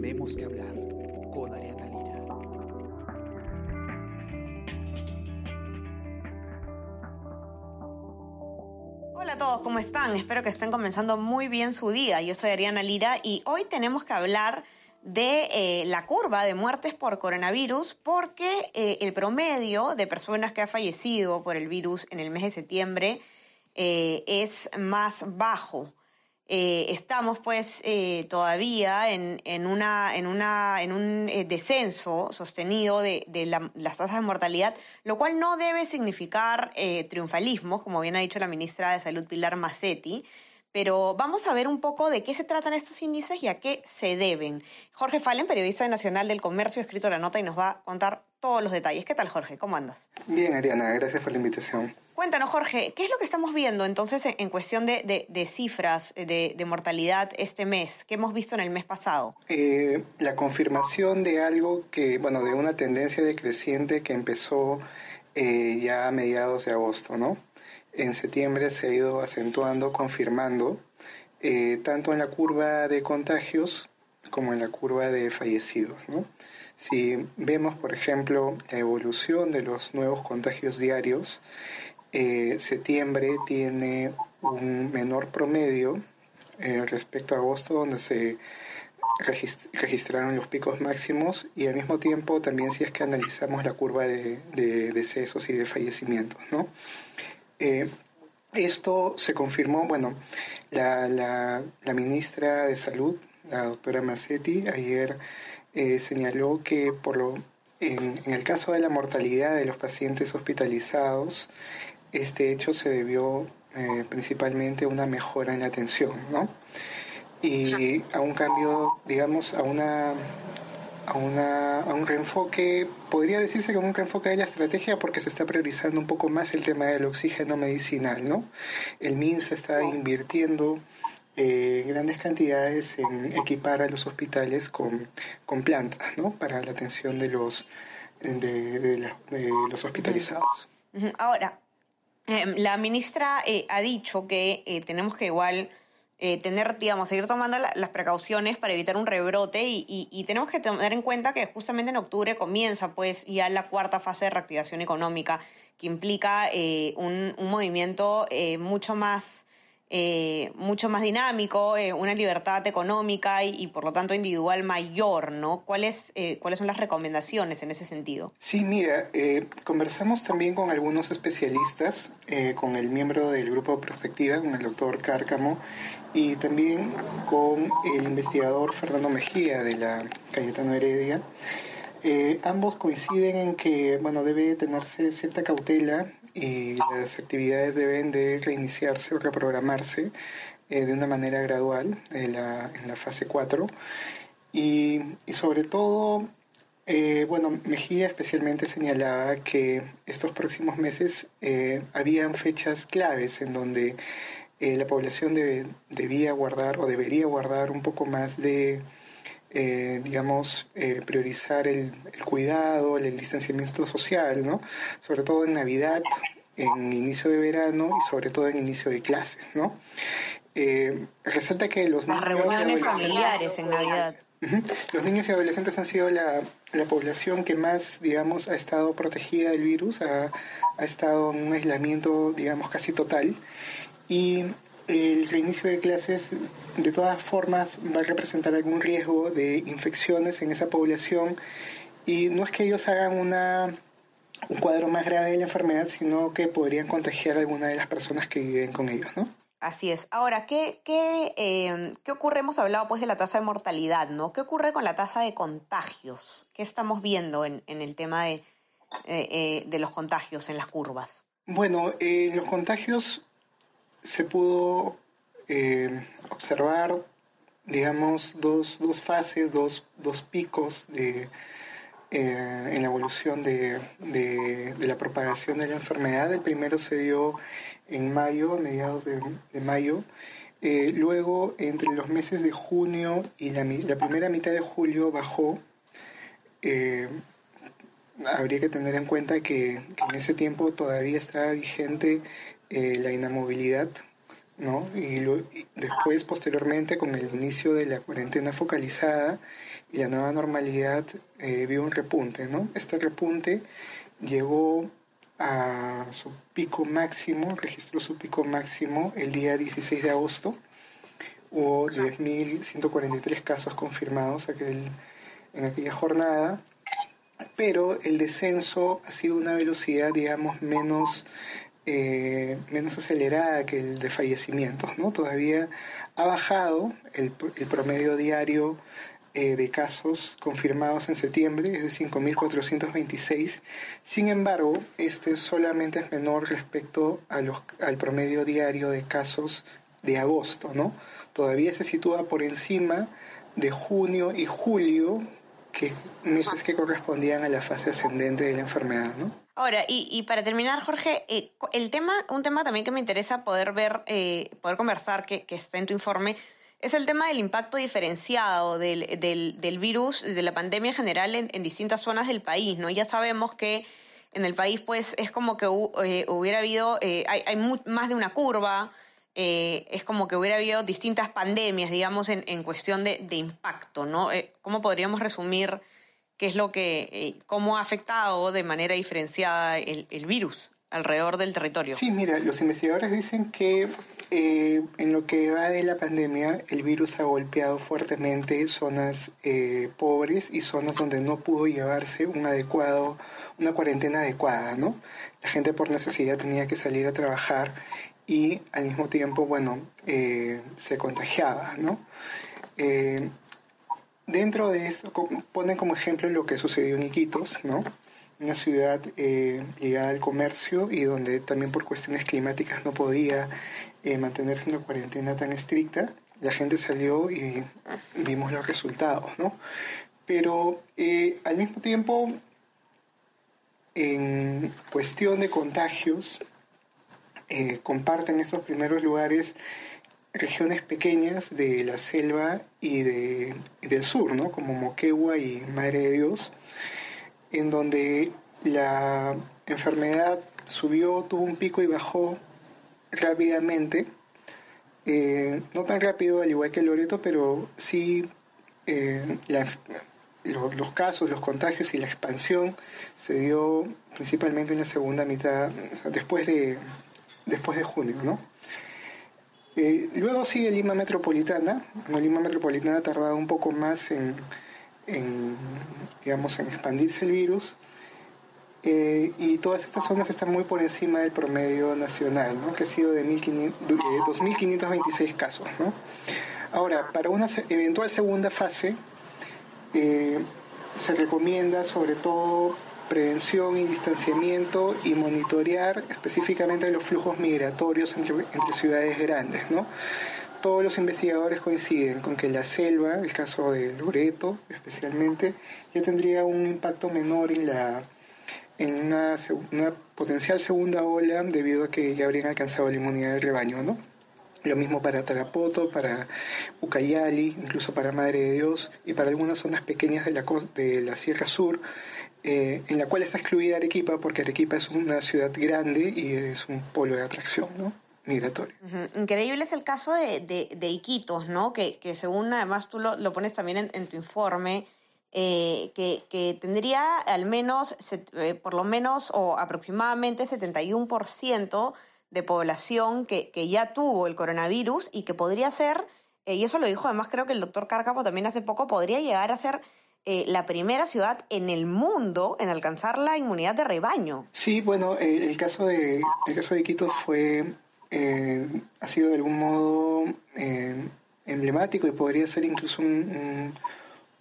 Tenemos que hablar con Ariana Lira. Hola a todos, ¿cómo están? Espero que estén comenzando muy bien su día. Yo soy Ariana Lira y hoy tenemos que hablar de eh, la curva de muertes por coronavirus porque eh, el promedio de personas que ha fallecido por el virus en el mes de septiembre eh, es más bajo. Estamos pues todavía en, una, en, una, en un descenso sostenido de, las tasas de mortalidad, lo cual no debe significar triunfalismo, como bien ha dicho la ministra de Salud Pilar Massetti, pero vamos a ver un poco de qué se tratan estos índices y a qué se deben. Jorge Fallen, periodista de Nacional del Comercio, ha escrito la nota y nos va a contar todos los detalles. ¿Qué tal, Jorge? ¿Cómo andas? Bien, Ariana, gracias por la invitación. Cuéntanos, Jorge, ¿qué es lo que estamos viendo entonces en, cuestión de, cifras de, mortalidad este mes? ¿Qué hemos visto en el mes pasado? Eh, la confirmación de algo que, bueno, de una tendencia decreciente que empezó eh, ya a mediados de agosto, ¿no? En septiembre se ha ido acentuando, confirmando, eh, tanto en la curva de contagios como en la curva de fallecidos. Si vemos, por ejemplo, la evolución de los nuevos contagios diarios, eh, septiembre tiene un menor promedio eh, respecto a agosto, donde se registraron los picos máximos y al mismo tiempo también si es que analizamos la curva de, de decesos y de fallecimientos. ¿no? Eh, esto se confirmó, bueno, la, la, ministra de Salud, la doctora Massetti, ayer eh, señaló que por lo, en, el caso de la mortalidad de los pacientes hospitalizados, este hecho se debió eh, principalmente a una mejora en la atención, ¿no? Y a un cambio, digamos, a una a, una, a un reenfoque, podría decirse como un reenfoque de la estrategia porque se está priorizando un poco más el tema del oxígeno medicinal, ¿no? El MINSA está invirtiendo eh, grandes cantidades en equipar a los hospitales con, con plantas, ¿no? Para la atención de los, de, los hospitalizados. Ahora, em, la ministra eh, ha dicho que eh, tenemos que igual eh, tener, digamos, seguir tomando las precauciones para evitar un rebrote y, tenemos que tener en cuenta que justamente en octubre comienza pues ya la cuarta fase de reactivación económica que implica eh, un, movimiento eh, mucho más eh, mucho más dinámico, eh, una libertad económica y, por lo tanto individual mayor, ¿no? ¿Cuáles, eh, ¿Cuáles son las recomendaciones en ese sentido? Sí, mira, conversamos también con algunos especialistas, con el miembro del grupo Prospectiva, con el doctor Cárcamo, y también con el investigador Fernando Mejía de la Cayetano Heredia. Ambos coinciden en que bueno debe tenerse cierta cautela y las actividades deben de reiniciarse o reprogramarse eh, de una manera gradual en la, en la fase 4 y, y sobre todo eh, bueno, Mejía especialmente señalaba que estos próximos meses eh, habían fechas claves en donde la población debía guardar o debería guardar un poco más de, digamos, priorizar el, el, cuidado, el distanciamiento social, ¿no? Sobre todo en Navidad en inicio de verano y sobre todo en inicio de clases, ¿no? Eh, resalta que los niños reuniones familiares en Navidad. Los niños y adolescentes han sido la, la, población que más, digamos, ha estado protegida del virus, ha, ha estado en un aislamiento, digamos, casi total. Y el reinicio de clases, de todas formas, va a representar algún riesgo de infecciones en esa población. Y no es que ellos hagan una un cuadro más grave de la enfermedad, sino que podrían contagiar a alguna de las personas que viven con ellos, ¿no? Así es. Ahora, ¿qué, qué, eh, ¿qué ocurre? Hemos hablado pues de la tasa de mortalidad, ¿no? ¿Qué ocurre con la tasa de contagios? ¿Qué estamos viendo en, en el tema de, eh, eh, de los contagios en las curvas? Bueno, en los contagios se pudo observar, digamos, dos, dos fases, dos, dos picos de eh, en la evolución de, de, la propagación de la enfermedad. El primero se dio en mayo, a mediados de, mayo. Eh, luego, entre los meses de junio y la, la primera mitad de julio bajó. Eh, habría que tener en cuenta que, en ese tiempo todavía estaba vigente la inamovilidad, ¿no? Y, y, después, posteriormente, con el inicio de la cuarentena focalizada y la nueva normalidad eh, vio un repunte, ¿no? Este repunte llegó a su pico máximo, registró su pico máximo el día 16 de agosto. Hubo 10.143 casos confirmados aquel, en aquella jornada, pero el descenso ha sido una velocidad, digamos, menos, eh, menos acelerada que el de fallecimientos, ¿no? Todavía ha bajado el, el promedio diario eh, de casos confirmados en septiembre, es de 5.426. Sin embargo, este solamente es menor respecto a los, al promedio diario de casos de agosto, ¿no? Todavía se sitúa por encima de junio y julio, que meses que correspondían a la fase ascendente de la enfermedad, ¿no? Ahora, y, para terminar, Jorge, eh, el tema, un tema también que me interesa poder ver, eh, poder conversar, que, está en tu informe, es el tema del impacto diferenciado del, del, virus, de la pandemia en general en, distintas zonas del país, ¿no? Ya sabemos que en el país, pues, es como que eh, hubiera habido, eh, hay, hay más de una curva, eh, es como que hubiera habido distintas pandemias, digamos, en, en cuestión de, de, impacto, ¿no? ¿Cómo podríamos resumir qué es lo que, cómo ha afectado de manera diferenciada el, el virus alrededor del territorio? Sí, mira, los investigadores dicen que eh, en lo que va de la pandemia, el virus ha golpeado fuertemente zonas eh, pobres y zonas donde no pudo llevarse un adecuado, una cuarentena adecuada, ¿no? La gente por necesidad tenía que salir a trabajar y al mismo tiempo, bueno, eh, se contagiaba, ¿no? Dentro de esto, ponen como ejemplo lo que sucedió en Iquitos, ¿no? una ciudad eh, ligada al comercio y donde también por cuestiones climáticas no podía eh, mantenerse una cuarentena tan estricta, la gente salió y vimos los resultados, ¿no? Pero eh, al mismo tiempo, en cuestión de contagios, comparten estos primeros lugares regiones pequeñas de la selva y, de, del sur, ¿no? Como Moquegua y Madre de Dios, en donde la enfermedad subió, tuvo un pico y bajó rápidamente. Eh, no tan rápido al igual que Loreto, pero sí eh, los, casos, los contagios y la expansión se dio principalmente en la segunda mitad, después de después de junio, ¿no? Eh, luego sigue Lima Metropolitana. Lima Metropolitana ha tardado un poco más en, digamos, en expandirse el virus. Eh, y todas estas zonas están muy por encima del promedio nacional, que ha sido de, 2.526 casos. Ahora, para una eventual segunda fase, eh, se recomienda sobre todo prevención y distanciamiento y monitorear específicamente los flujos migratorios entre, ciudades grandes. ¿no? todos los investigadores coinciden con que la selva, el caso de Loreto especialmente, ya tendría un impacto menor en la en una, una potencial segunda ola debido a que ya habrían alcanzado la inmunidad del rebaño, ¿no? Lo mismo para Tarapoto, para Ucayali, incluso para Madre de Dios y para algunas zonas pequeñas de la, de la Sierra Sur, eh, en la cual está excluida Arequipa porque Arequipa es una ciudad grande y es un polo de atracción, ¿no? migratorio. Increíble es el caso de, de, Iquitos, ¿no? Que, que, según además tú lo, lo pones también en, tu informe, eh, que, que, tendría al menos, eh, por lo menos o aproximadamente 71% de población que, que, ya tuvo el coronavirus y que podría ser, eh, y eso lo dijo además creo que el doctor Cárcapo también hace poco, podría llegar a ser la primera ciudad en el mundo en alcanzar la inmunidad de rebaño. Sí, bueno, el, caso de, el caso de Iquitos fue eh, ha sido de algún modo eh, emblemático y podría ser incluso un,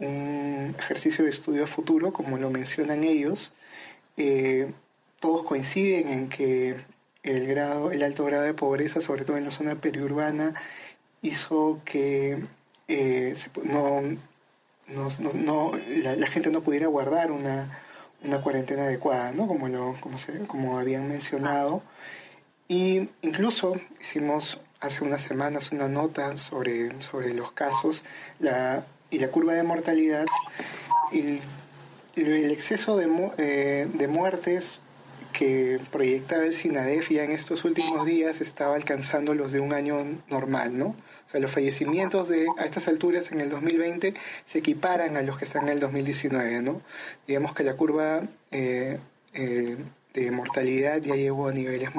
ejercicio de estudio a futuro, como lo mencionan ellos. Eh, todos coinciden en que el, grado, el alto grado de pobreza, sobre todo en la zona periurbana, hizo que no, no, la, gente no pudiera guardar una, una cuarentena adecuada, ¿no? como, lo, como, se, como habían mencionado. Y incluso hicimos hace unas semanas una nota sobre, sobre los casos la, y la curva de mortalidad y el exceso de, eh, de muertes que proyectaba el SINADEF ya en estos últimos días estaba alcanzando los de un año normal, ¿no? O sea, los fallecimientos de a estas alturas en el 2020 se equiparan a los que están en el 2019, ¿no? Digamos que la curva eh, eh, de mortalidad ya llegó a niveles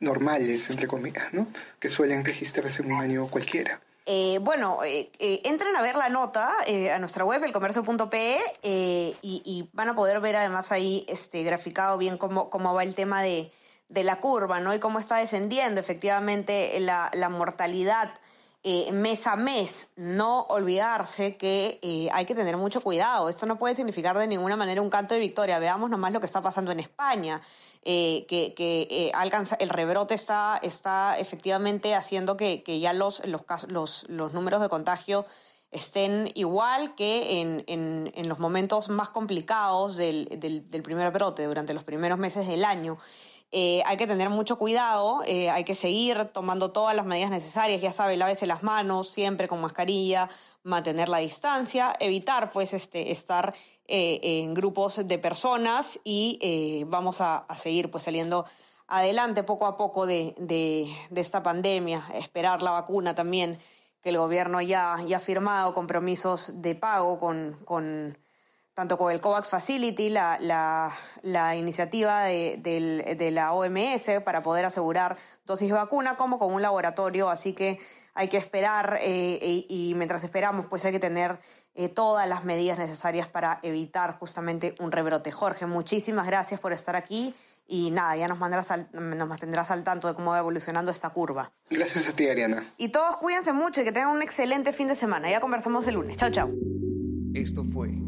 normales, entre comillas, ¿no? Que suelen registrarse en un año cualquiera. Eh, bueno, eh, eh, entren a ver la nota a nuestra web, elcomercio.pe, y, y, van a poder ver además ahí este, graficado bien cómo, cómo va el tema de, de la curva, ¿no? Y cómo está descendiendo efectivamente la, la mortalidad eh, mes a mes. No olvidarse que eh, hay que tener mucho cuidado. Esto no puede significar de ninguna manera un canto de victoria. Veamos nomás lo que está pasando en España, eh, que, alcanza, el rebrote está, está efectivamente haciendo que, ya los, los, números de contagio estén igual que en, en, los momentos más complicados del, del primer brote, durante los primeros meses del año. Eh, hay que tener mucho cuidado, eh, hay que seguir tomando todas las medidas necesarias, ya sabe, lávese las manos siempre con mascarilla, mantener la distancia, evitar pues este, estar eh, en grupos de personas y vamos a, seguir pues saliendo adelante poco a poco de, de, de, esta pandemia, esperar la vacuna también, que el gobierno ya, ya ha firmado compromisos de pago con, con tanto con el COVAX Facility, la, la, la iniciativa de, de, de, la OMS para poder asegurar dosis de vacuna, como con un laboratorio. Así que hay que esperar eh, y, y, mientras esperamos, pues hay que tener eh, todas las medidas necesarias para evitar justamente un rebrote. Jorge, muchísimas gracias por estar aquí. Y nada, ya nos, mandarás al, nos mantendrás al tanto de cómo va evolucionando esta curva. Gracias a ti, Ariana. Y todos cuídense mucho y que tengan un excelente fin de semana. Ya conversamos el lunes. Chao, chao. Esto fue